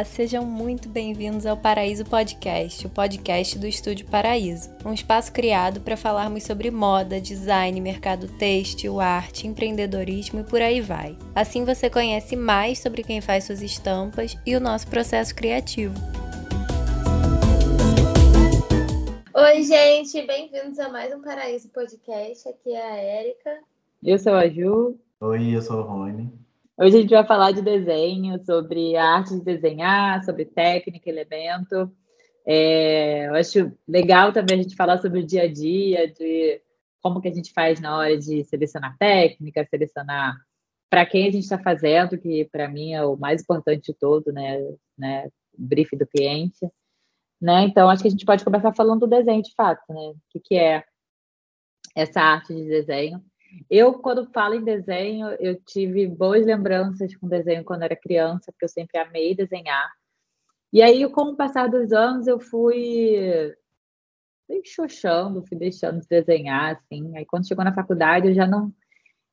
Olá, sejam muito bem-vindos ao Paraíso Podcast, o podcast do Estúdio Paraíso, um espaço criado para falarmos sobre moda, design, mercado têxtil, arte, empreendedorismo e por aí vai. Assim você conhece mais sobre quem faz suas estampas e o nosso processo criativo. Oi, gente, bem-vindos a mais um Paraíso Podcast. Aqui é a Érica. Eu sou a Ju. Oi, eu sou o Rony. Hoje a gente vai falar de desenho, sobre a arte de desenhar, sobre técnica, elemento. É, eu acho legal também a gente falar sobre o dia a dia, de como que a gente faz na hora de selecionar técnica, selecionar para quem a gente está fazendo, que para mim é o mais importante de todo, né? né? O briefing do cliente. Né? Então, acho que a gente pode começar falando do desenho de fato, né? O que, que é essa arte de desenho. Eu, quando falo em desenho, eu tive boas lembranças com desenho quando era criança, porque eu sempre amei desenhar. E aí, com o passar dos anos, eu fui xoxando, fui deixando de desenhar, assim. Aí, quando chegou na faculdade, eu já não,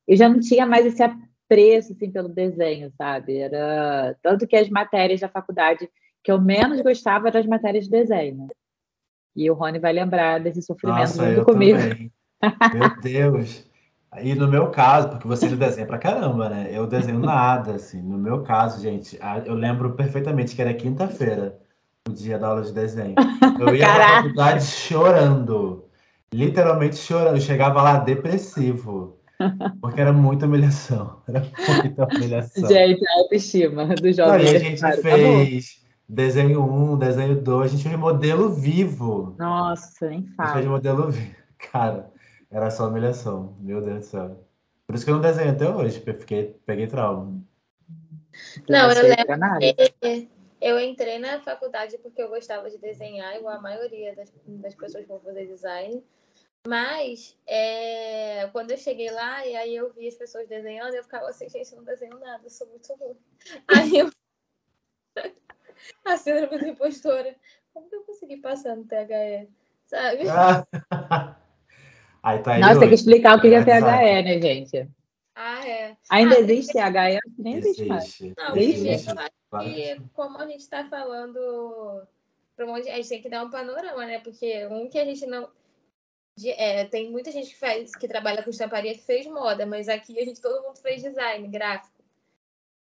eu já não tinha mais esse apreço, assim, pelo desenho, sabe? Era... Tanto que as matérias da faculdade que eu menos gostava eram as matérias de desenho. E o Rony vai lembrar desse sofrimento Nossa, comigo. Também. Meu Deus! E no meu caso, porque você desenha pra caramba, né? Eu desenho nada, assim. No meu caso, gente, eu lembro perfeitamente que era quinta-feira, o dia da aula de desenho. Eu ia Caraca. pra faculdade chorando. Literalmente chorando. Eu chegava lá depressivo. Porque era muita humilhação. Era muita humilhação. Gente, a autoestima do jovem. Não, e a gente cara, fez tá desenho 1, desenho 2. A gente fez modelo vivo. Nossa, nem fala. A gente fez modelo vivo. Cara, era só humilhação, meu Deus do céu. Por isso que eu não desenho até hoje, porque fiquei, peguei trauma. Não, eu lembro que eu entrei na faculdade porque eu gostava de desenhar, igual a maioria das, das pessoas que vão fazer design. Mas é, quando eu cheguei lá e aí eu vi as pessoas desenhando, eu ficava assim, gente, eu não desenho nada, eu sou muito ruim. Aí eu. a síndrome da impostora. Como que eu consegui passar no THE? Sabe? Aí tá aí Nossa, tem que explicar o que é, é THE, né, gente? Ah, é. Ainda ah, existe THE? Nem existe, mais. Não, existe. Eu acho que, como a gente está falando, a gente tem que dar um panorama, né? Porque um que a gente não. É, tem muita gente que faz, que trabalha com estamparia que fez moda, mas aqui a gente todo mundo fez design gráfico.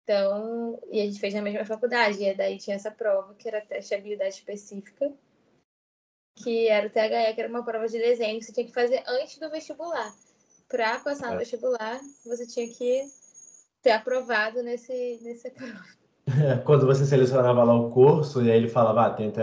Então, e a gente fez na mesma faculdade, e daí tinha essa prova que era teste de habilidade específica que era o THE, que era uma prova de desenho que você tinha que fazer antes do vestibular. Para passar no é. vestibular, você tinha que ter aprovado nesse, nesse prova. Quando você selecionava lá o curso e aí ele falava, ah, tem THE,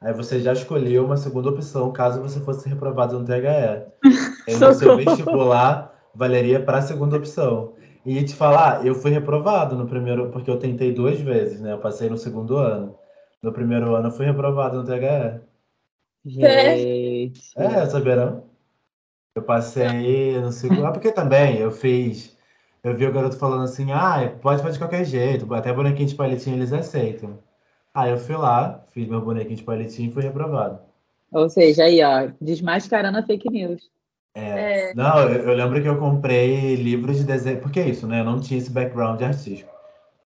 aí você já escolheu uma segunda opção caso você fosse reprovado no THE. Aí no seu vestibular valeria para a segunda opção. E te falar, ah, eu fui reprovado no primeiro, porque eu tentei duas vezes, né? Eu passei no segundo ano. No primeiro ano eu fui reprovado no THE. Gente. É, saberão. Eu passei no segundo. Ah, porque também eu fiz. Eu vi o garoto falando assim: ah, pode fazer de qualquer jeito, até bonequinho de palitinho eles aceitam. Aí eu fui lá, fiz meu bonequinho de palitinho e fui reprovado. Ou seja, aí, ó, desmascarando a fake news. É. é. Não, eu, eu, lembro que eu comprei livros de desenho. Porque é isso, né? Eu não tinha esse background artístico.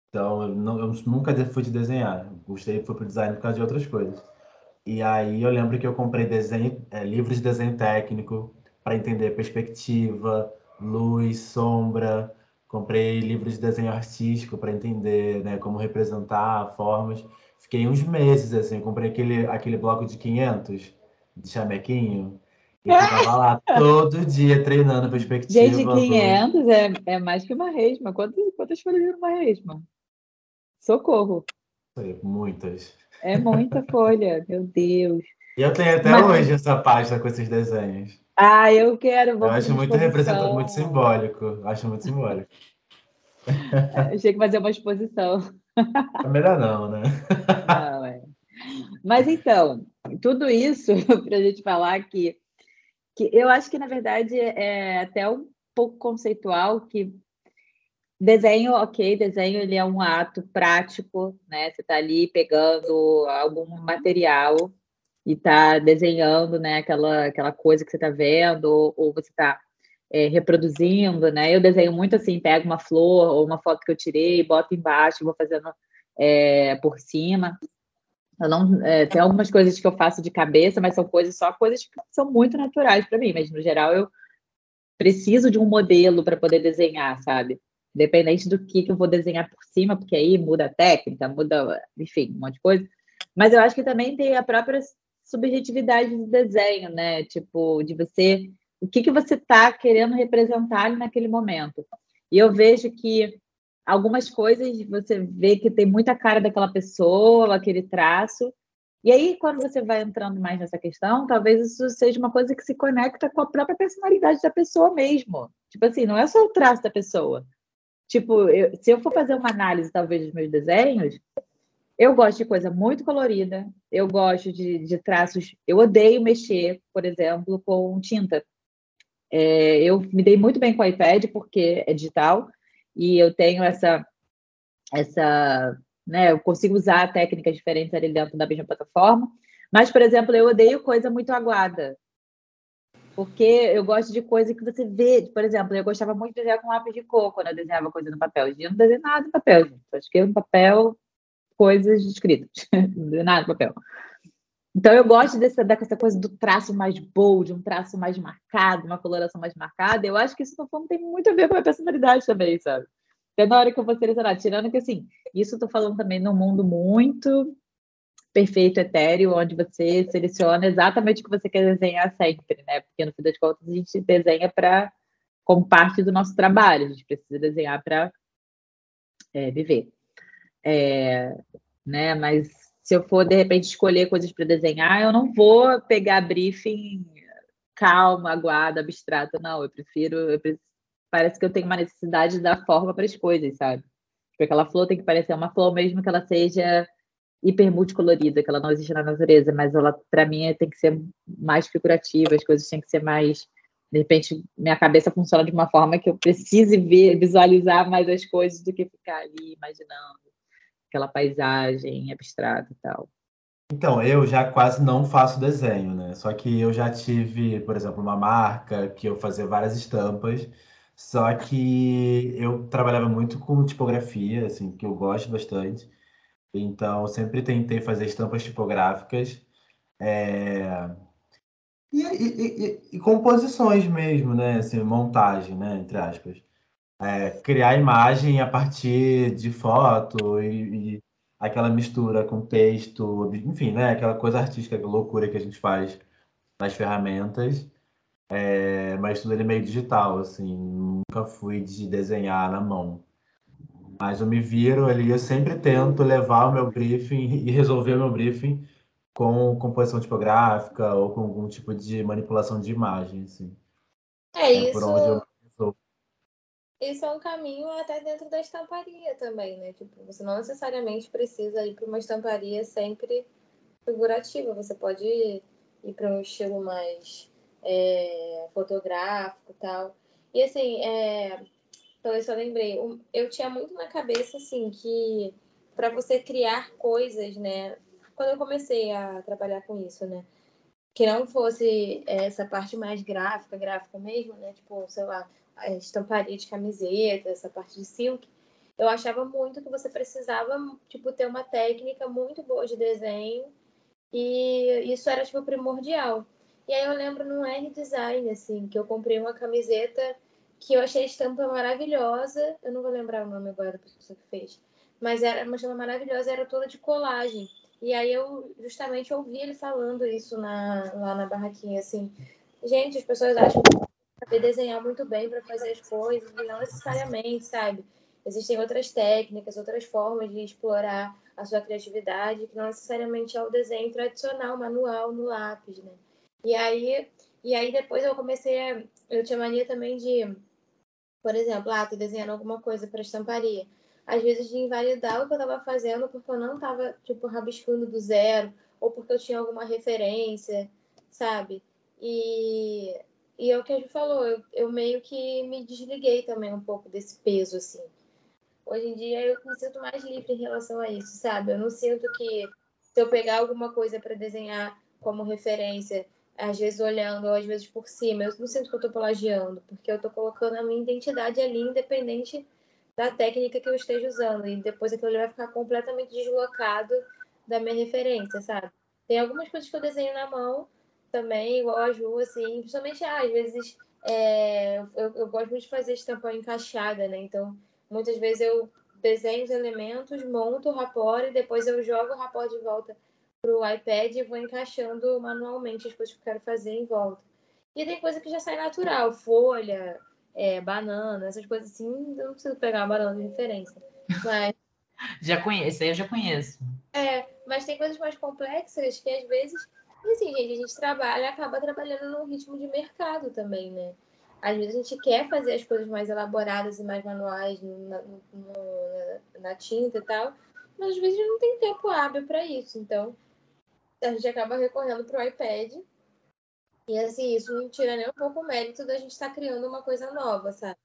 Então, eu, não, eu nunca fui de desenhar. Gostei, fui pro design por causa de outras coisas. E aí eu lembro que eu comprei desenho, é, livros de desenho técnico para entender perspectiva, luz, sombra. Comprei livros de desenho artístico para entender né, como representar formas. Fiquei uns meses assim, comprei aquele, aquele bloco de 500 de chamequinho. E ficava lá todo dia treinando perspectiva. Gente, 500 é, é mais que uma resma. Quantas, quantas folhas uma resma? Socorro. Muitas. É muita folha, meu Deus. E eu tenho até Mas... hoje essa página com esses desenhos. Ah, eu quero. Eu acho muito representativo, muito simbólico. Acho muito simbólico. Achei que fazer uma exposição. É melhor não, né? Não, é. Mas então, tudo isso para a gente falar que, que eu acho que, na verdade, é até um pouco conceitual que Desenho, ok, desenho ele é um ato prático, né? Você está ali pegando algum material e está desenhando, né? Aquela, aquela coisa que você está vendo, ou, ou você está é, reproduzindo, né? Eu desenho muito assim, pego uma flor ou uma foto que eu tirei, boto embaixo, vou fazendo é, por cima. Eu não, é, tem algumas coisas que eu faço de cabeça, mas são coisas só coisas que são muito naturais para mim. Mas no geral eu preciso de um modelo para poder desenhar, sabe? Independente do que, que eu vou desenhar por cima, porque aí muda a técnica, muda, enfim, um monte de coisa. Mas eu acho que também tem a própria subjetividade do desenho, né? Tipo, de você, o que, que você está querendo representar naquele momento. E eu vejo que algumas coisas você vê que tem muita cara daquela pessoa, aquele traço. E aí, quando você vai entrando mais nessa questão, talvez isso seja uma coisa que se conecta com a própria personalidade da pessoa mesmo. Tipo assim, não é só o traço da pessoa. Tipo, eu, se eu for fazer uma análise, talvez, dos meus desenhos, eu gosto de coisa muito colorida, eu gosto de, de traços. Eu odeio mexer, por exemplo, com tinta. É, eu me dei muito bem com o iPad, porque é digital, e eu tenho essa, essa, né, eu consigo usar técnicas diferentes ali dentro da mesma plataforma. Mas, por exemplo, eu odeio coisa muito aguada. Porque eu gosto de coisa que você vê. Por exemplo, eu gostava muito de desenhar com lápis de cor quando eu desenhava coisa no papel. Hoje eu não desenho nada no papel, gente. Acho que no papel, coisas escritas. não desenho nada no papel. Então, eu gosto dessa, dessa coisa do traço mais bold, um traço mais marcado, uma coloração mais marcada. Eu acho que isso, no fundo, tem muito a ver com a personalidade também, sabe? Até na hora que eu vou selecionar, tirando que, assim, isso eu tô falando também num mundo muito perfeito, etéreo, onde você seleciona exatamente o que você quer desenhar sempre, né? Porque, no fim das contas, a gente desenha para como parte do nosso trabalho, a gente precisa desenhar para é, viver. É, né? Mas se eu for, de repente, escolher coisas para desenhar, eu não vou pegar briefing calma, aguada, abstrata, não. Eu prefiro, eu prefiro, Parece que eu tenho uma necessidade de dar forma para as coisas, sabe? Porque aquela flor tem que parecer uma flor, mesmo que ela seja hiper multicolorida, que ela não existe na natureza, mas ela, para mim, tem que ser mais figurativa, as coisas têm que ser mais. De repente, minha cabeça funciona de uma forma que eu precise ver, visualizar mais as coisas do que ficar ali imaginando aquela paisagem abstrata e tal. Então, eu já quase não faço desenho, né? Só que eu já tive, por exemplo, uma marca que eu fazia várias estampas, só que eu trabalhava muito com tipografia, assim, que eu gosto bastante. Então, sempre tentei fazer estampas tipográficas é... e, e, e, e, composições mesmo, né? Assim, montagem, né? Entre aspas é, criar imagem a partir de foto e, aquela mistura com texto, enfim, né? Aquela coisa artística, loucura que a gente faz nas ferramentas. É, mas tudo ele é meio digital, assim, nunca fui de desenhar na mão. Mas eu me viro ali, eu sempre tento levar o meu briefing e resolver o meu briefing com composição tipográfica ou com algum tipo de manipulação de imagem, assim. É, é isso. Por onde eu isso é um caminho até dentro da estamparia também, né? Tipo, você não necessariamente precisa ir para uma estamparia sempre figurativa. Você pode ir, para um estilo mais é, fotográfico tal. E assim, é... então eu só lembrei, eu tinha muito na cabeça assim que para você criar coisas, né? Quando eu comecei a trabalhar com isso, né? Que não fosse essa parte mais gráfica, gráfica mesmo, né? Tipo, sei lá, estamparia de camiseta, essa parte de silk, eu achava muito que você precisava, tipo, ter uma técnica muito boa de desenho e isso era, tipo, primordial. E aí eu lembro no R-Design, assim, que eu comprei uma camiseta que eu achei a estampa maravilhosa, eu não vou lembrar o nome agora da pessoa que fez, mas era uma estampa maravilhosa, era toda de colagem. E aí eu justamente ouvi ele falando isso na, lá na barraquinha, assim, gente, as pessoas acham saber desenhar muito bem para fazer as coisas, e não necessariamente, sabe? Existem outras técnicas, outras formas de explorar a sua criatividade, que não necessariamente é o desenho tradicional, manual, no lápis, né? E aí, e aí depois eu comecei a... Eu tinha mania também de, por exemplo, ah, tô desenhando alguma coisa para estamparia. Às vezes de invalidar o que eu estava fazendo porque eu não estava, tipo, rabiscando do zero, ou porque eu tinha alguma referência, sabe? E e é o que a gente falou, eu, eu meio que me desliguei também um pouco desse peso, assim. Hoje em dia eu me sinto mais livre em relação a isso, sabe? Eu não sinto que se eu pegar alguma coisa para desenhar como referência, às vezes olhando, ou às vezes por cima, eu não sinto que eu estou plagiando, porque eu estou colocando a minha identidade ali, independente da técnica que eu esteja usando. E depois aquilo vai ficar completamente deslocado da minha referência, sabe? Tem algumas coisas que eu desenho na mão também, igual a Ju, assim, principalmente, ah, às vezes, é, eu, eu gosto muito de fazer estampa encaixada, né? Então, muitas vezes eu desenho os elementos, monto o rapor e depois eu jogo o rapor de volta para o iPad e vou encaixando manualmente as coisas que eu quero fazer em volta. E tem coisa que já sai natural, folha, é, banana, essas coisas assim, eu não preciso pegar uma banana de referência. Mas... já conheço, eu já conheço. É, mas tem coisas mais complexas que às vezes, assim, gente, a gente trabalha, acaba trabalhando num ritmo de mercado também, né? Às vezes a gente quer fazer as coisas mais elaboradas e mais manuais na, na, na tinta e tal, mas às vezes não tem tempo hábil para isso. Então, a gente acaba recorrendo para o iPad e assim, isso não tira nem um pouco o mérito da gente estar tá criando uma coisa nova, sabe?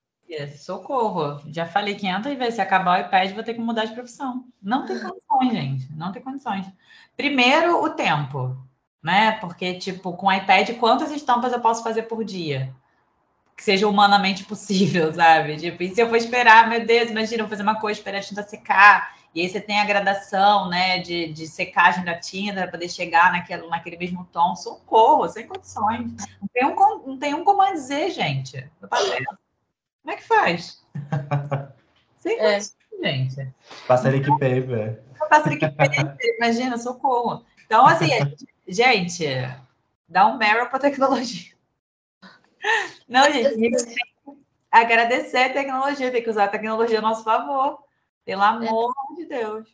Socorro. Já falei 500 vezes, se acabar o iPad, vou ter que mudar de profissão. Não tem condições, gente. Não tem condições. Primeiro, o tempo, né? Porque, tipo, com o iPad, quantas estampas eu posso fazer por dia? Que seja humanamente possível, sabe? Tipo, e se eu for esperar, meu Deus, imagina, eu vou fazer uma coisa, esperar a tinta secar, e aí você tem a gradação, né, de, de secagem da tinta para poder chegar naquele, naquele mesmo tom. Socorro, sem condições. Não tem um, não tem um como a dizer, gente. Como é que faz? sem é. condições, gente. Passaric paper. Passaric paper, imagina, socorro. Então, assim, gente, dá um Meryl para tecnologia. Não, gente, agradecer a tecnologia, tem que usar a tecnologia a nosso favor. Pelo é. amor é. de Deus.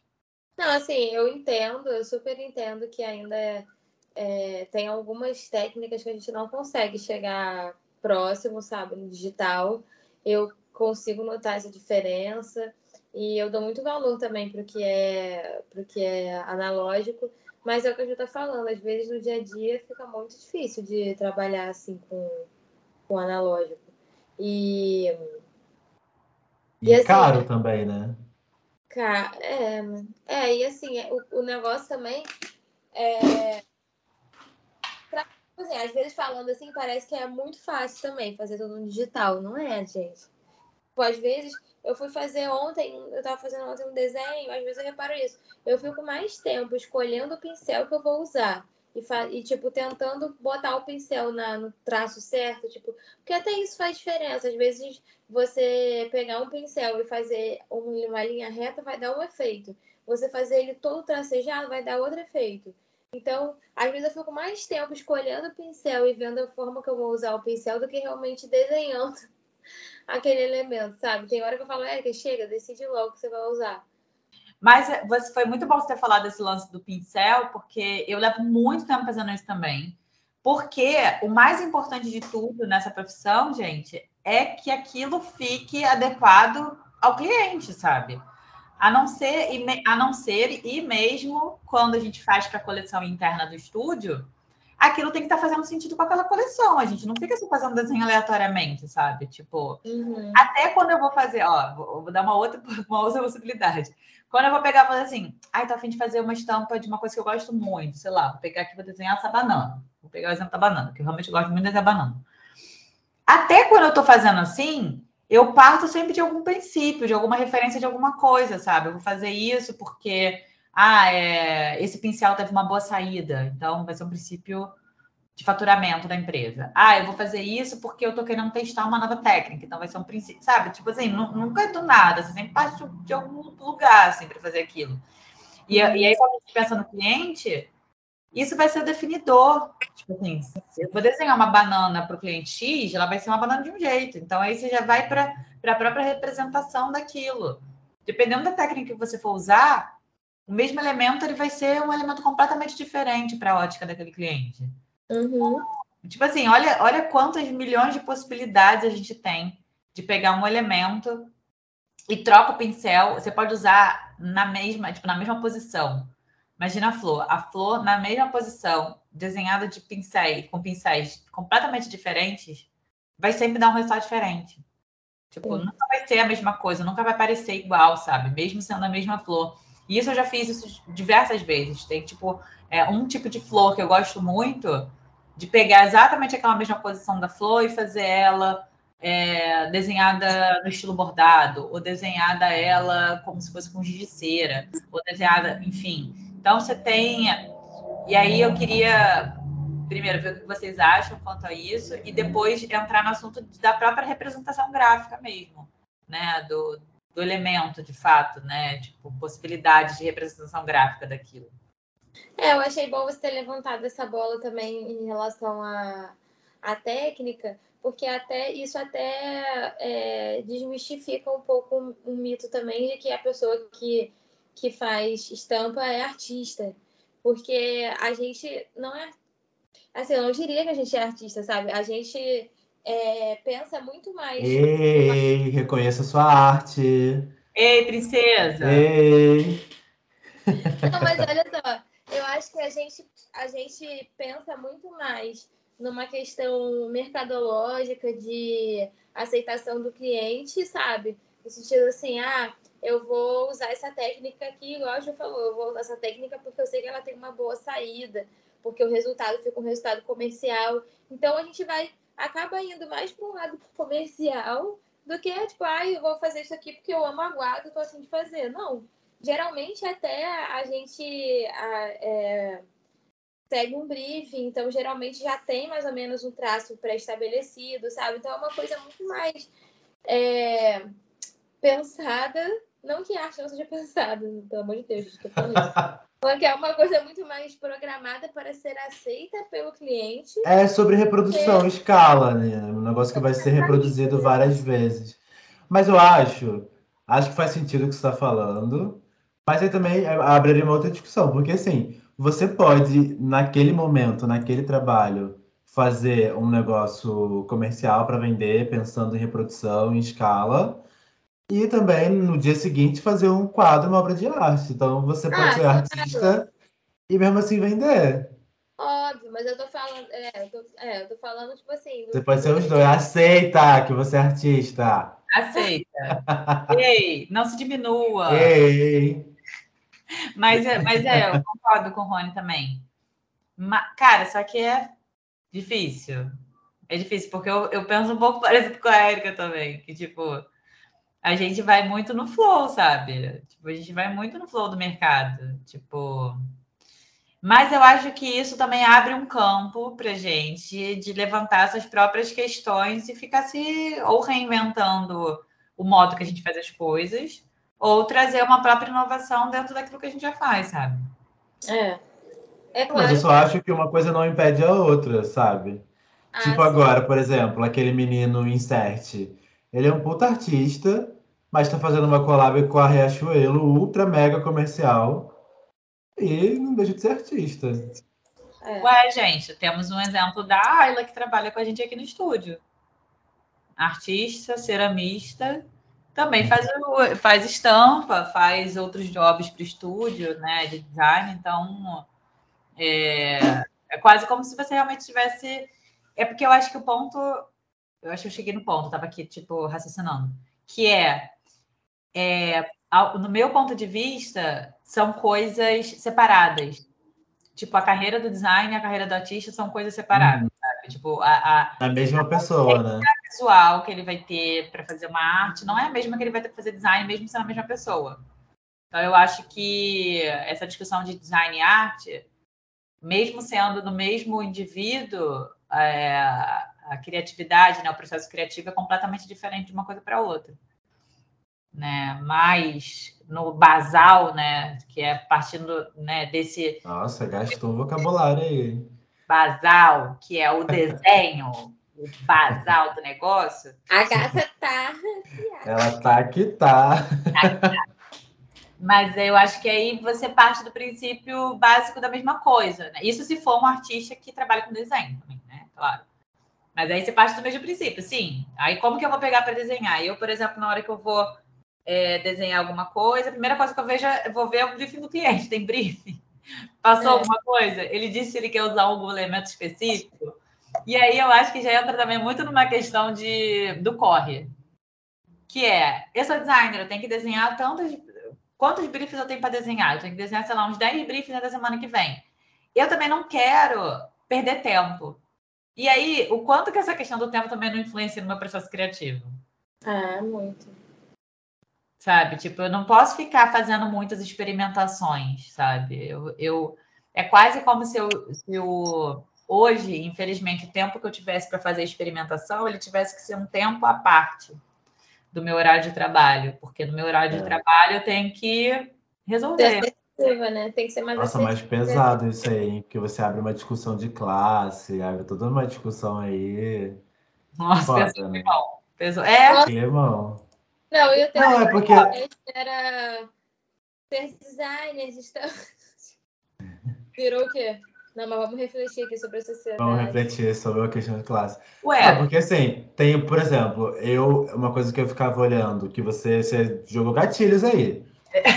Não, assim, eu entendo, eu super entendo que ainda é, é, tem algumas técnicas que a gente não consegue chegar próximo, sabe, no digital. Eu consigo notar essa diferença e eu dou muito valor também para o que é para que é analógico, mas é o que a gente está falando, às vezes no dia a dia fica muito difícil de trabalhar assim com, com analógico. E, e, e assim, caro também, né? É, é, e assim, é, o, o negócio também é. Pra, assim, às vezes falando assim, parece que é muito fácil também fazer tudo no digital, não é, gente? Tipo, às vezes, eu fui fazer ontem, eu tava fazendo ontem um desenho, às vezes eu reparo isso. Eu fico mais tempo escolhendo o pincel que eu vou usar e, e, tipo, tentando botar o pincel na, no traço certo, tipo, porque até isso faz diferença. Às vezes você pegar um pincel e fazer uma linha reta vai dar um efeito. Você fazer ele todo tracejado vai dar outro efeito. Então, às vezes eu fico mais tempo escolhendo o pincel e vendo a forma que eu vou usar o pincel do que realmente desenhando aquele elemento, sabe? Tem hora que eu falo, Érica, chega, decide logo o que você vai usar. Mas você, foi muito bom você ter falado desse lance do pincel, porque eu levo muito tempo fazendo isso também. Porque o mais importante de tudo nessa profissão, gente, é que aquilo fique adequado ao cliente, sabe? A não ser, a não ser e mesmo quando a gente faz para a coleção interna do estúdio, aquilo tem que estar tá fazendo sentido com aquela coleção. A gente não fica assim fazendo desenho aleatoriamente, sabe? Tipo, uhum. até quando eu vou fazer, ó, vou, vou, dar uma outra, uma outra possibilidade. Quando eu vou pegar e fazer assim, ai, tô a fim de fazer uma estampa de uma coisa que eu gosto muito, sei lá, vou pegar aqui e vou desenhar essa banana. Vou pegar o exemplo da banana, que eu realmente gosto muito dessa banana. Até quando eu tô fazendo assim, eu parto sempre de algum princípio, de alguma referência de alguma coisa, sabe? Eu vou fazer isso porque ah, é, esse pincel teve uma boa saída, então vai ser um princípio de faturamento da empresa. Ah, eu vou fazer isso porque eu tô querendo testar uma nova técnica, então vai ser um princípio, sabe? Tipo assim, nunca é do nada, você sempre parte de algum lugar, assim, para fazer aquilo. E, e aí, quando a gente pensa no cliente, isso vai ser o definidor. Tipo assim, se eu vou desenhar uma banana para o cliente X, ela vai ser uma banana de um jeito. Então, aí você já vai para a própria representação daquilo. Dependendo da técnica que você for usar, o mesmo elemento ele vai ser um elemento completamente diferente para a ótica daquele cliente. Uhum. Tipo assim, olha, olha quantas milhões de possibilidades a gente tem de pegar um elemento e troca o pincel. Você pode usar na mesma, tipo, na mesma posição. Imagina a flor. A flor na mesma posição, desenhada de pincéis, com pincéis completamente diferentes, vai sempre dar um resultado diferente. Tipo, Sim. nunca vai ser a mesma coisa, nunca vai parecer igual, sabe? Mesmo sendo a mesma flor. E isso eu já fiz isso diversas vezes. Tem, tipo, é, um tipo de flor que eu gosto muito de pegar exatamente aquela mesma posição da flor e fazer ela é, desenhada no estilo bordado, ou desenhada ela como se fosse com giz de cera, ou desenhada, enfim. Então você tem. E aí eu queria primeiro ver o que vocês acham quanto a isso, e depois entrar no assunto da própria representação gráfica mesmo, né? Do, do elemento, de fato, né? Tipo, possibilidades de representação gráfica daquilo. É, eu achei bom você ter levantado essa bola também em relação à, à técnica, porque até isso até é, desmistifica um pouco um, um, mito também de que a pessoa que, que faz estampa é artista. Porque a gente não é. Assim, eu não diria que a gente é artista, sabe? A gente é, pensa muito mais. Ei, reconheça sua arte. Ei, princesa! Ei! Não, mas olha só, eu acho que a gente, a gente pensa muito mais numa questão mercadológica de aceitação do cliente, sabe? No sentido assim, ah, eu vou usar essa técnica aqui, igual a Ju falou, eu vou usar essa técnica porque eu sei que ela tem uma boa saída, porque o resultado fica um resultado comercial. Então a gente vai acaba indo mais para um lado comercial do que tipo, ah, eu vou fazer isso aqui porque eu amo aguado, tô assim de fazer. Não geralmente até a gente a, é, segue um briefing, então geralmente já tem mais ou menos um traço pré-estabelecido, sabe? Então é uma coisa muito mais é, pensada, não que a arte não seja pensada, pelo amor de Deus, estou falando isso. Porque é uma coisa muito mais programada para ser aceita pelo cliente. É sobre reprodução, escala, né? Um negócio que vai ser reproduzido várias vezes. Mas eu acho, acho que faz sentido o que você está falando. Mas aí também abriria uma outra discussão, porque assim, você pode, naquele momento, naquele trabalho, fazer um negócio comercial para vender, pensando em reprodução, em escala, e também no dia seguinte fazer um quadro, uma obra de arte. Então você pode ah, ser artista e mesmo assim vender. Óbvio, mas eu tô falando, é, eu tô, é, eu tô falando tipo assim. Você pode ser os dois. Aceita que você é artista. Aceita. Ei, não se diminua. Ei. Mas, é, mas é, eu concordo com o Rony também. Mas, cara, só que é difícil. É difícil, porque eu, eu penso um pouco parecido com a Erika também, que, tipo, a gente vai muito no flow, sabe? Tipo, a gente vai muito no flow do mercado. Tipo. Mas eu acho que isso também abre um campo para gente de levantar essas próprias questões e ficar se ou reinventando o modo que a gente faz as coisas, ou trazer uma própria inovação dentro daquilo que a gente já faz, sabe? É. é claro. Mas eu só acho que uma coisa não impede a outra, sabe? Ah, tipo sim. agora, por exemplo, aquele menino Insert. Ele é um puta artista, mas está fazendo uma collab com a Riachuelo, ultra mega comercial. E não deixa de ser artista. É. Ué, gente, temos um exemplo da Ayla que trabalha com a gente aqui no estúdio. Artista, ceramista, também faz, faz estampa, faz outros jobs para o estúdio, né, de design. Então, é, é quase como se você realmente tivesse. É porque eu acho que o ponto. Eu acho que eu cheguei no ponto, estava aqui, tipo, raciocinando. Que é, é. No meu ponto de vista, são coisas separadas. Tipo, a carreira do design e a carreira do artista são coisas separadas, hum. sabe? Tipo, a, a, a mesma pessoa, né? visual que ele vai ter para fazer uma arte não é a mesma que ele vai ter para fazer design, mesmo sendo a mesma pessoa. Então, eu acho que essa discussão de design e arte, mesmo sendo no mesmo indivíduo, é, a criatividade, né, o processo criativo é completamente diferente de uma coisa para outra. Né? Mas no basal, né, que é partindo né, desse. Nossa, gastou um vocabulário aí. Basal, que é o desenho o basal do negócio. A gata tá. Ela tá que tá. Mas eu acho que aí você parte do princípio básico da mesma coisa, né? Isso se for um artista que trabalha com desenho também, né? Claro. Mas aí você parte do mesmo princípio, sim. Aí como que eu vou pegar para desenhar? Eu, por exemplo, na hora que eu vou é, desenhar alguma coisa, a primeira coisa que eu vejo é eu vou ver o briefing do cliente. Tem briefing? Passou é. alguma coisa? Ele disse se ele quer usar algum elemento específico? E aí eu acho que já entra também muito numa questão de, do corre. Que é, eu sou designer, eu tenho que desenhar tantos. Quantos briefs eu tenho para desenhar? Eu tenho que desenhar, sei lá, uns 10 briefs da semana que vem. Eu também não quero perder tempo. E aí, o quanto que essa questão do tempo também não influencia no meu processo criativo? Ah, muito. Sabe? Tipo, eu não posso ficar fazendo muitas experimentações, sabe? Eu, eu é quase como se eu, se eu hoje, infelizmente, o tempo que eu tivesse para fazer experimentação, ele tivesse que ser um tempo à parte do meu horário de trabalho, porque no meu horário é. de trabalho eu tenho que resolver. Né? Tem que ser mais Nossa, mais pesado isso aí, porque você abre uma discussão de classe, abre toda uma discussão aí. Nossa, Foda, pesou, né? pesou. É. Climão. Não, eu tenho Não, é porque... era ser designers, estão... Virou o quê? Não, mas vamos refletir aqui sobre a sociedade. Vamos refletir sobre a questão de classe. Ué. Ah, porque assim, tem, por exemplo, eu, uma coisa que eu ficava olhando, que você, você jogou gatilhos aí.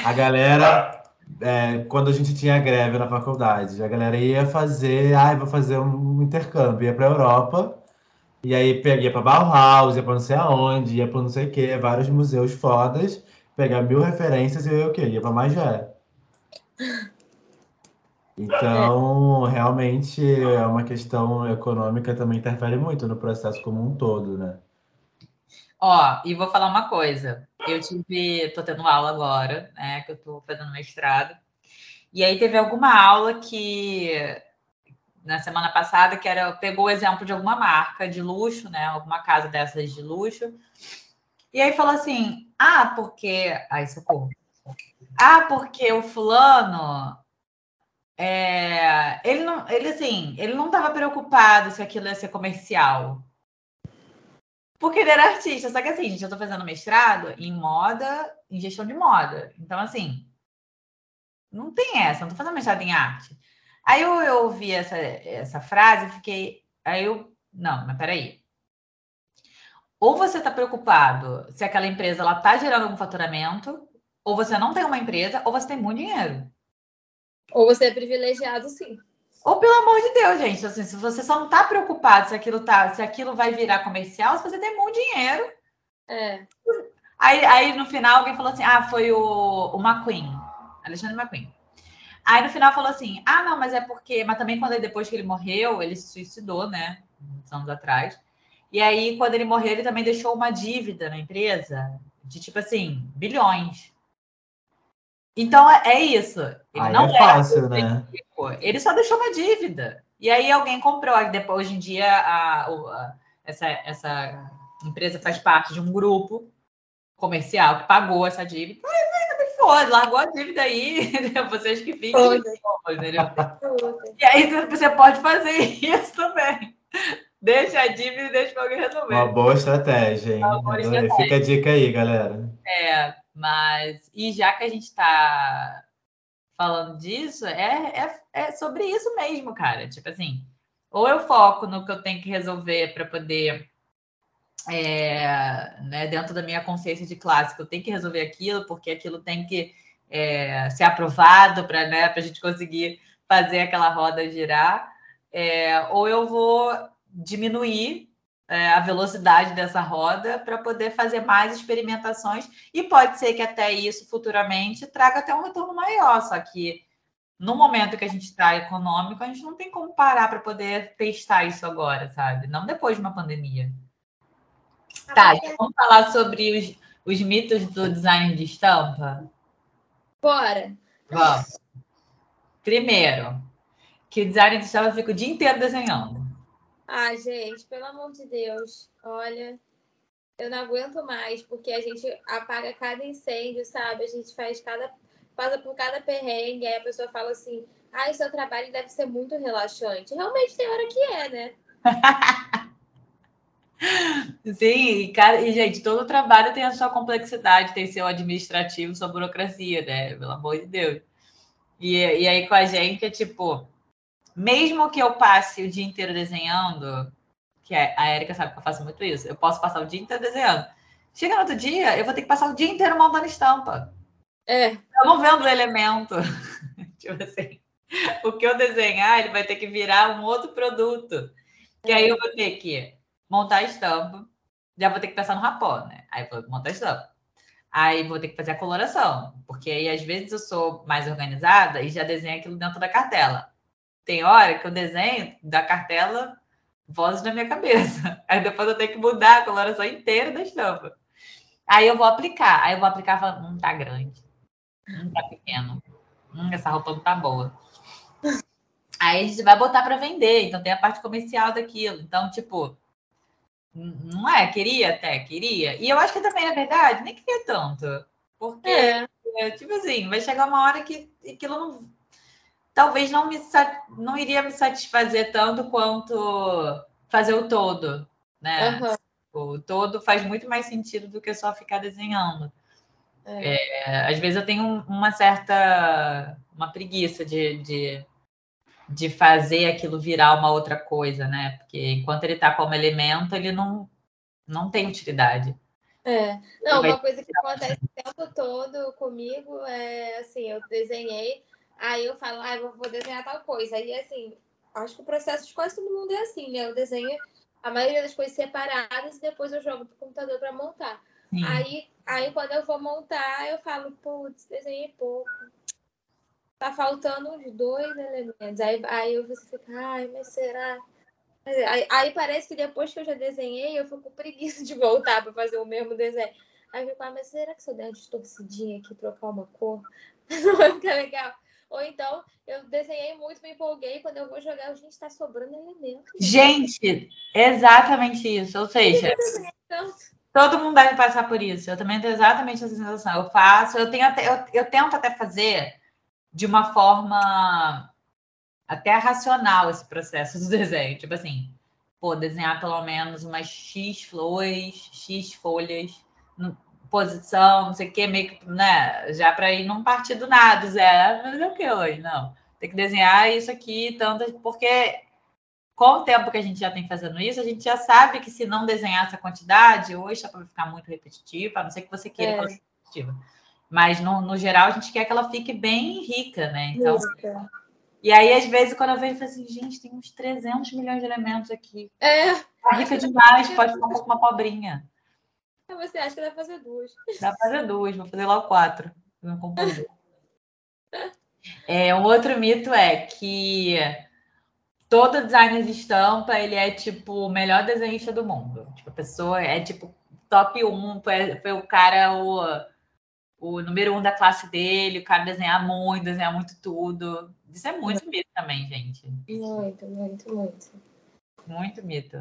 A galera, é, quando a gente tinha greve na faculdade, a galera ia fazer, ah, vou fazer um intercâmbio, ia para Europa, e aí ia para Bauhaus, ia para não sei aonde, ia para não sei o quê, vários museus fodas, pegar mil referências e eu ia o quê? Ia para Magé. Então, realmente, é uma questão econômica também interfere muito no processo como um todo, né? Ó, e vou falar uma coisa. Eu tive, tô tendo aula agora, né, que eu tô fazendo mestrado. E aí teve alguma aula que na semana passada que era pegou o exemplo de alguma marca de luxo, né, alguma casa dessas de luxo. E aí falou assim: "Ah, porque, ai, socorro. Ah, porque o fulano é, ele não, ele assim, ele não estava preocupado se aquilo ia ser comercial. Porque ele era artista, só que assim, gente, eu estou fazendo mestrado em moda, em gestão de moda. Então, assim, não tem essa, não tô fazendo mestrado em arte. Aí eu, eu ouvi essa, essa frase e fiquei. Aí eu. Não, mas peraí. Ou você está preocupado se aquela empresa ela está gerando algum faturamento, ou você não tem uma empresa, ou você tem muito dinheiro. Ou você é privilegiado, sim. Ou pelo amor de Deus, gente, assim, se você só não tá preocupado se aquilo tá, se aquilo vai virar comercial, se você tem muito dinheiro. É. Aí, aí no final alguém falou assim: ah, foi o, o McQueen, Alexandre McQueen. Aí no final falou assim: ah, não, mas é porque. Mas também quando ele, depois que ele morreu, ele se suicidou, né? Uns anos atrás. E aí, quando ele morreu, ele também deixou uma dívida na empresa de tipo assim, bilhões. Então é, é isso. Ele aí não é fácil, né? Ele só deixou uma dívida. E aí alguém comprou. Depois, hoje em dia, a, a, essa, essa empresa faz parte de um grupo comercial que pagou essa dívida. Foda, largou a dívida aí, vocês que ficam. E aí você pode fazer isso também. Deixa a dívida e deixa para alguém resolver. Uma boa estratégia, hein? Boa estratégia. Fica a dica aí, galera. É, mas, e já que a gente está falando disso, é, é, é sobre isso mesmo, cara. Tipo assim, ou eu foco no que eu tenho que resolver para poder, é, né, dentro da minha consciência de classe, que eu tenho que resolver aquilo, porque aquilo tem que é, ser aprovado para né, a gente conseguir fazer aquela roda girar, é, ou eu vou diminuir é, a velocidade dessa roda para poder fazer mais experimentações e pode ser que até isso futuramente traga até um retorno maior, só que no momento que a gente está econômico, a gente não tem como parar para poder testar isso agora, sabe? Não depois de uma pandemia. Tá, vamos falar sobre os, os mitos do design de estampa? Bora! Vamos. Primeiro, que o design de estampa fica o dia inteiro desenhando. Ah, gente, pelo amor de Deus, olha, eu não aguento mais, porque a gente apaga cada incêndio, sabe? A gente faz cada. passa por cada perrengue, aí a pessoa fala assim, ah, o seu trabalho deve ser muito relaxante. Realmente tem hora que é, né? Sim, e, cara, e gente, todo trabalho tem a sua complexidade, tem seu administrativo, sua burocracia, né? Pelo amor de Deus. E, e aí com a gente é tipo, mesmo que eu passe o dia inteiro desenhando, que é, a Erika sabe que eu faço muito isso, eu posso passar o dia inteiro desenhando. Chega no outro dia, eu vou ter que passar o dia inteiro montando estampa. É. Eu não vendo o elemento. tipo assim, o que eu desenhar, ele vai ter que virar um outro produto. Que aí eu vou ter que montar a estampa, já vou ter que pensar no rapó, né? Aí vou montar a estampa. Aí vou ter que fazer a coloração, porque aí às vezes eu sou mais organizada e já desenho aquilo dentro da cartela. Tem hora que eu desenho da cartela vozes na minha cabeça. Aí depois eu tenho que mudar a coloração inteira da estampa. Aí eu vou aplicar. Aí eu vou aplicar e falar, hum, tá grande. Hum, tá pequeno. Hum, essa roupa não tá boa. Aí a gente vai botar para vender. Então tem a parte comercial daquilo. Então, tipo, não é? Queria até, queria. E eu acho que também, na verdade, nem queria tanto. Porque, é. tipo assim, vai chegar uma hora que aquilo não. Talvez não me não iria me satisfazer tanto quanto fazer o todo, né? Uhum. O todo faz muito mais sentido do que só ficar desenhando. É. É, às vezes eu tenho uma certa uma preguiça de, de, de, fazer aquilo virar uma outra coisa, né? Porque enquanto ele está como elemento, ele não, não tem utilidade. É, não, uma coisa que acontece o tempo todo comigo é assim, eu desenhei, aí eu falo, ah, eu vou desenhar tal coisa. Aí assim, acho que o processo de quase todo mundo é assim, né? Eu desenho a maioria das coisas separadas e depois eu jogo pro computador para montar. Aí, aí quando eu vou montar, eu falo, putz, desenhei pouco. Tá faltando uns dois elementos. Aí, aí você fica, ai, mas será? Aí, aí, parece que depois que eu já desenhei, eu fico com preguiça de voltar para fazer o mesmo desenho. Aí eu fico, ah, mas será que se eu der uma distorcidinha aqui, trocar uma cor, não vai ficar legal? Ou então, eu desenhei muito, me empolguei, quando eu vou jogar, a gente está sobrando elemento. Gente, exatamente isso. Ou seja, todo mundo deve passar por isso. Eu também tenho exatamente essa sensação. Eu faço, eu tenho até, eu, eu tento até fazer de uma forma até racional esse processo do desenho. Tipo assim, pô, desenhar pelo menos umas X flores, X folhas, posição, não sei o que, meio que, né? Já para ir num partido nada, Zé. Mas é o que hoje? Não. Tem que desenhar isso aqui, tanto, porque com o tempo que a gente já tem fazendo isso, a gente já sabe que se não desenhar essa quantidade, hoje já vai ficar muito repetitiva, a não ser que você queira é. que repetitiva. Mas, no, no geral, a gente quer que ela fique bem rica, né? Então, rica. E aí, às vezes, quando eu vejo, eu falo assim, gente, tem uns 300 milhões de elementos aqui. É. Tá rica demais, pode ficar um pouco uma pobrinha. Você acha que dá pra fazer duas? Dá pra fazer duas, vou fazer logo quatro. Meu compositor. É, um outro mito é que todo designer de estampa, ele é, tipo, o melhor desenhista do mundo. Tipo, a pessoa é, tipo, top 1, foi, foi o cara, o, o número um da classe dele, o cara desenhar muito, desenhar muito tudo. Isso é muito mito também, gente. Muito, muito, muito. Muito mito.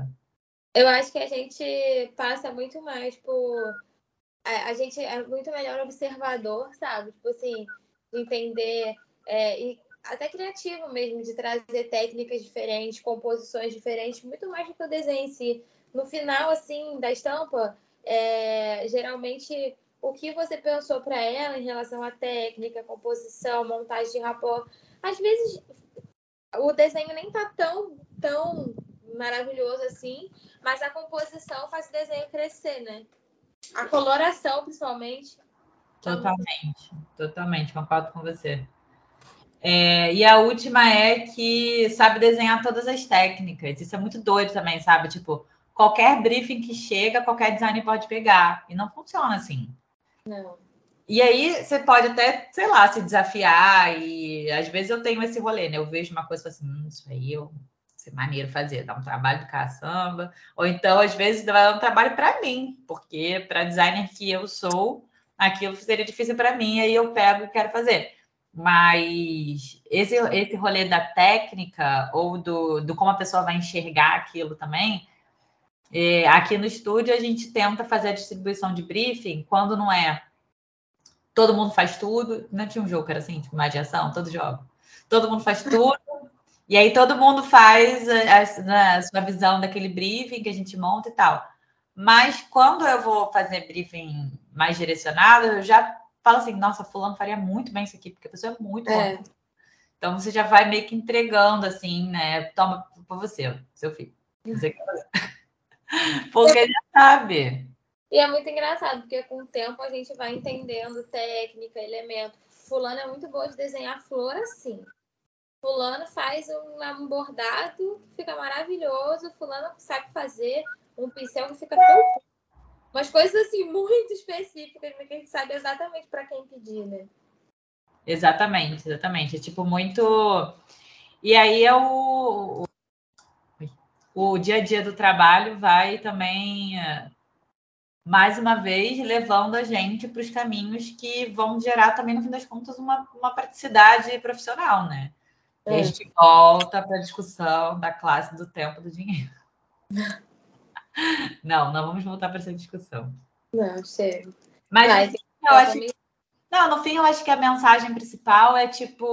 Eu acho que a gente passa muito mais por. A, a gente é muito melhor observador, sabe? Tipo assim, de entender. É, e até criativo mesmo, de trazer técnicas diferentes, composições diferentes, muito mais do que o desenho em si. No final, assim, da estampa, é, geralmente o que você pensou para ela em relação à técnica, composição, montagem de rapport, às vezes o desenho nem tá tão, tão maravilhoso assim, mas a composição faz o desenho crescer, né? A coloração, principalmente. Totalmente, totalmente, concordo com você. É, e a última é que sabe desenhar todas as técnicas. Isso é muito doido também, sabe? Tipo, qualquer briefing que chega, qualquer designer pode pegar. E não funciona assim. Não. E aí você pode até, sei lá, se desafiar. E às vezes eu tenho esse rolê, né? Eu vejo uma coisa e falo assim, hum, isso aí eu ser maneiro fazer, dar um trabalho do caçamba, ou então às vezes dar um trabalho para mim, porque para designer que eu sou, aquilo seria difícil para mim, aí eu pego e quero fazer. Mas esse, esse rolê da técnica ou do, do como a pessoa vai enxergar aquilo também, é, aqui no estúdio a gente tenta fazer a distribuição de briefing quando não é todo mundo faz tudo, não tinha um jogo que era assim, tipo, imaginação, todo jogo. Todo mundo faz tudo, e aí todo mundo faz a, né, a, sua visão daquele briefing que a gente monta e tal. Mas quando eu vou fazer briefing mais direcionado, eu já falo assim, nossa, fulano faria muito bem isso aqui, porque a pessoa é muito é. boa. Então você já vai meio que entregando assim, né? Toma para você, seu filho. Porque ele já sabe. E é muito engraçado, porque com o tempo a gente vai entendendo técnica, elemento. Fulano é muito boa de desenhar flor assim fulano faz um bordado que fica maravilhoso, fulano sabe fazer um pincel que fica tão... Umas coisas assim muito específicas, que a gente sabe exatamente para quem pedir, né? Exatamente, exatamente. É tipo muito. E aí é o. o dia a dia do trabalho vai também, mais uma vez, levando a gente para os caminhos que vão gerar também, no fim das contas, uma, uma praticidade profissional, né? É. A gente volta para a discussão da classe do tempo do dinheiro. Não, não vamos voltar para essa discussão. Não, sério. Mas, Mas assim, eu acho que... Não, no fim, eu acho que a mensagem principal é tipo.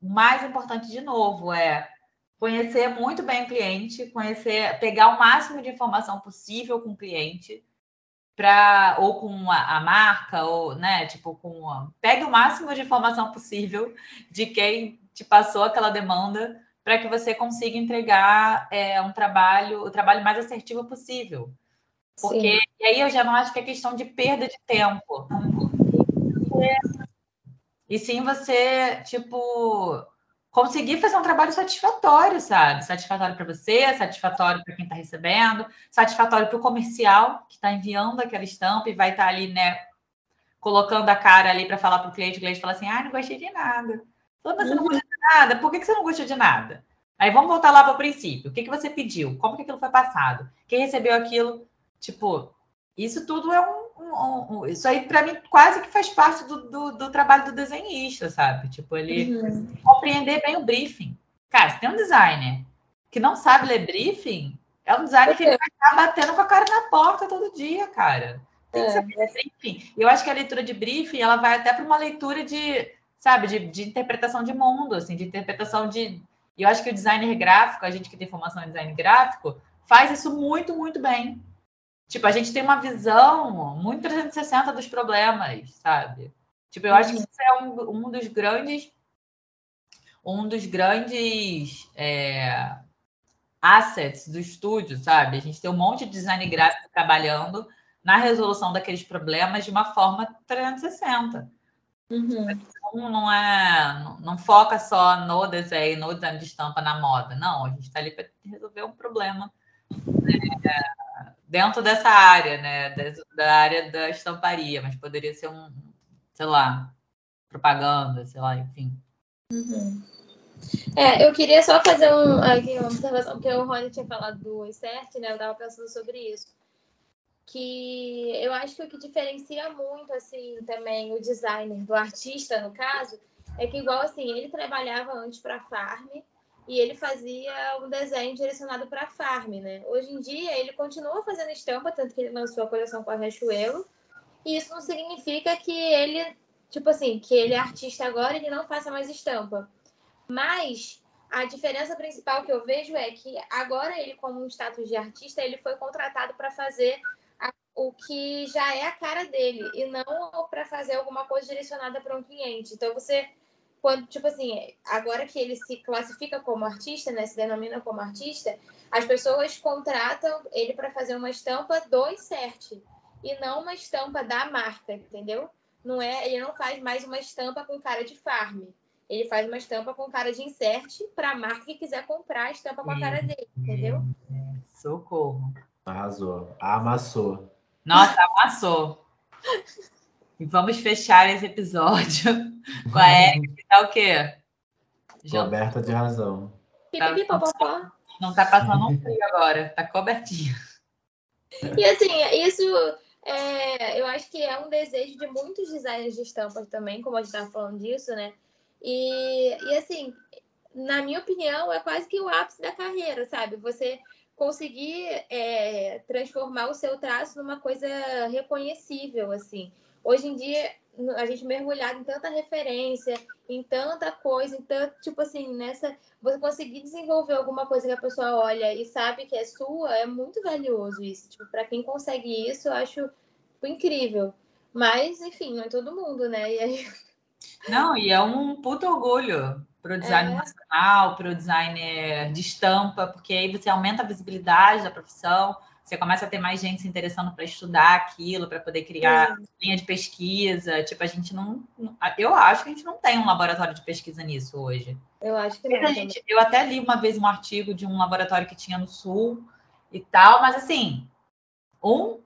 O mais importante, de novo, é conhecer muito bem o cliente, conhecer, pegar o máximo de informação possível com o cliente, para ou com a, a, marca, ou, né, tipo, com. A, pegue o máximo de informação possível de quem te passou aquela demanda para que você consiga entregar é, um trabalho, o trabalho mais assertivo possível. Porque sim. aí eu já não acho que é questão de perda de tempo. E sim você, tipo, conseguir fazer um trabalho satisfatório, sabe? Satisfatório para você, satisfatório para quem está recebendo, satisfatório para o comercial que está enviando aquela estampa e vai estar tá ali, né, colocando a cara ali para falar para o cliente. O cliente fala assim: ah, não gostei de nada. Mas você não gosta de nada? Por que você não gosta de nada? Aí vamos voltar lá para o princípio. O que, que você pediu? Como que aquilo foi passado? Quem recebeu aquilo? Tipo, isso tudo é um. um, um isso aí, para mim, quase que faz parte do, do, do, trabalho do desenhista, sabe? Tipo, ele uhum. compreender bem o briefing. Cara, se tem um designer que não sabe ler briefing, é um designer que ele vai estar batendo com a cara na porta todo dia, cara. Tem que é. saber briefing. Eu acho que a leitura de briefing, ela vai até para uma leitura de sabe, de, de interpretação de mundo, assim, de interpretação de. E eu acho que o designer gráfico, a gente que tem formação em design gráfico, faz isso muito, muito bem. Tipo, a gente tem uma visão muito 360 dos problemas, sabe? Tipo, eu acho que uhum. isso é um, um dos grandes um dos grandes é, assets do estúdio, sabe? A gente tem um monte de design gráfico trabalhando na resolução daqueles problemas de uma forma 360. Uhum. Não, não é, não, foca só no desenho, no design de estampa, na moda. Não, a gente está ali para resolver um problema né, dentro dessa área, né? Da área da estamparia, mas poderia ser um, sei lá, propaganda, sei lá, enfim. Uhum. É, eu queria só fazer um, aqui uma observação, porque o Rony tinha falado do insert, né? Eu estava pensando sobre isso que eu acho que o que diferencia muito assim também o designer do artista no caso é que igual assim ele trabalhava antes para farm e ele fazia um desenho direcionado para farm né? Hoje em dia ele continua fazendo estampa tanto que ele lançou a coleção com a Riachuelo e isso não significa que ele tipo assim que ele é artista agora ele não faça mais estampa. Mas a diferença principal que eu vejo é que agora ele como um status de artista ele foi contratado para fazer o que já é a cara dele e não para fazer alguma coisa direcionada para um cliente. Então você quando tipo assim, agora que ele se classifica como artista, né, se denomina como artista, as pessoas contratam ele para fazer uma estampa do insert e não uma estampa da marca, entendeu? Não é, ele não faz mais uma estampa com cara de farm. Ele faz uma estampa com cara de insert para a marca que quiser comprar a estampa com a cara dele, entendeu? Socorro. Arrasou. Amassou. Nossa, amassou. E vamos fechar esse episódio com a Erika, que tá o quê? Coberta de razão. Tá, não tá passando um frio agora, tá cobertinha. E assim, isso é, eu acho que é um desejo de muitos designers de estampas também, como a gente estava falando disso, né? E, e assim, na minha opinião, é quase que o ápice da carreira, sabe? Você conseguir é, transformar o seu traço numa coisa reconhecível, assim. Hoje em dia, a gente mergulhado em tanta referência, em tanta coisa, em tanto, tipo assim, nessa. Você conseguir desenvolver alguma coisa que a pessoa olha e sabe que é sua, é muito valioso isso. Tipo, para quem consegue isso, eu acho incrível. Mas, enfim, não é todo mundo, né? E aí... Não, e é um puto orgulho para o design é. nacional, para o designer de estampa, porque aí você aumenta a visibilidade da profissão, você começa a ter mais gente se interessando para estudar aquilo, para poder criar é. linha de pesquisa. Tipo, a gente não. Eu acho que a gente não tem um laboratório de pesquisa nisso hoje. Eu acho que não. Gente, eu até li uma vez um artigo de um laboratório que tinha no Sul e tal, mas assim, um.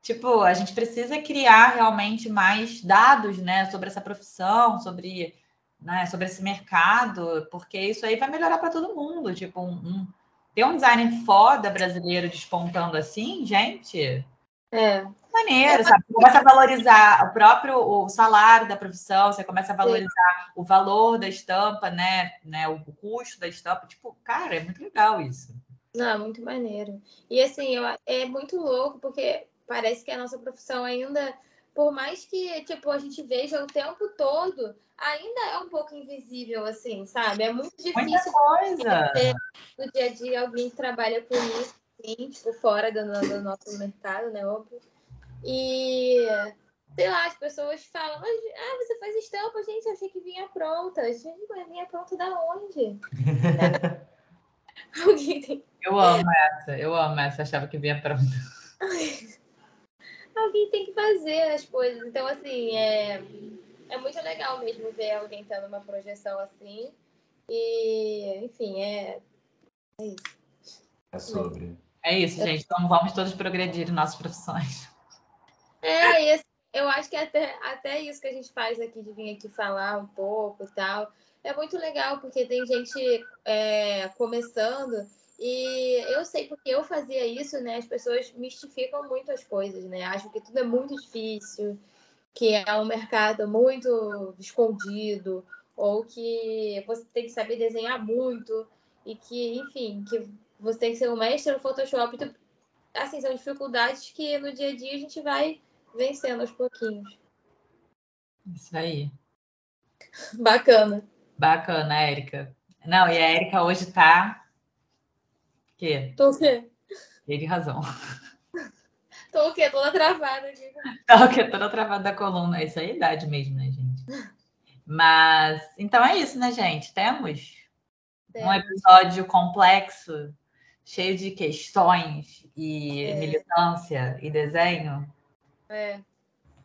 Tipo, a gente precisa criar realmente mais dados, né, sobre essa profissão, sobre né, sobre esse mercado, porque isso aí vai melhorar para todo mundo. Tipo, um, um, ter um designer foda brasileiro despontando assim, gente. É. Maneiro, sabe? Você começa a valorizar o próprio o salário da profissão, você começa a valorizar Sim. o valor da estampa, né? né? O custo da estampa. Tipo, cara, é muito legal isso. Não, muito maneiro. E assim, eu, é muito louco, porque parece que a nossa profissão ainda, por mais que tipo, a gente veja o tempo todo, ainda é um pouco invisível, assim, sabe? É muito difícil Muita coisa. no dia a dia alguém que trabalha com isso, assim, tipo, fora do, do nosso mercado, né? Óbvio. E sei lá, as pessoas falam, ah, você faz estampa, gente, eu achei que vinha pronta. Gente, mas vinha pronta da onde? Eu amo essa, eu amo essa, achava que vinha pronta. Alguém tem que fazer as coisas. Então, assim, é, é muito legal mesmo ver alguém tendo uma projeção assim. E, enfim, é, é isso. É sobre. É isso, gente. Então vamos todos progredir em nossas profissões. É, assim, eu acho que até, até isso que a gente faz aqui, de vir aqui falar um pouco e tal, é muito legal, porque tem gente é, começando e eu sei porque eu fazia isso, né? As pessoas mistificam muito as coisas, né? Acham que tudo é muito difícil, que é um mercado muito escondido, ou que você tem que saber desenhar muito, e que, enfim, que você tem que ser um mestre no Photoshop. Então, assim, são dificuldades que no dia a dia a gente vai vencendo aos pouquinhos. Isso aí. Bacana. Bacana, Érica. Não, e a Érica hoje tá. Quê? Tô o quê? De razão. Tô o quê? Toda travada aqui. Tô o quê? Toda travada da coluna. Isso aí é idade mesmo, né, gente? Mas, então é isso, né, gente? Temos um episódio complexo, cheio de questões e é. militância e desenho. É.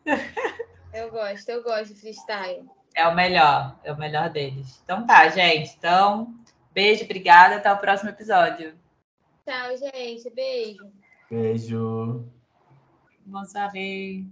eu gosto, eu gosto de freestyle. É o melhor, é o melhor deles. Então tá, gente. Então, beijo, obrigada. Até o próximo episódio. Tchau, gente. Beijo. Beijo. Bom saber.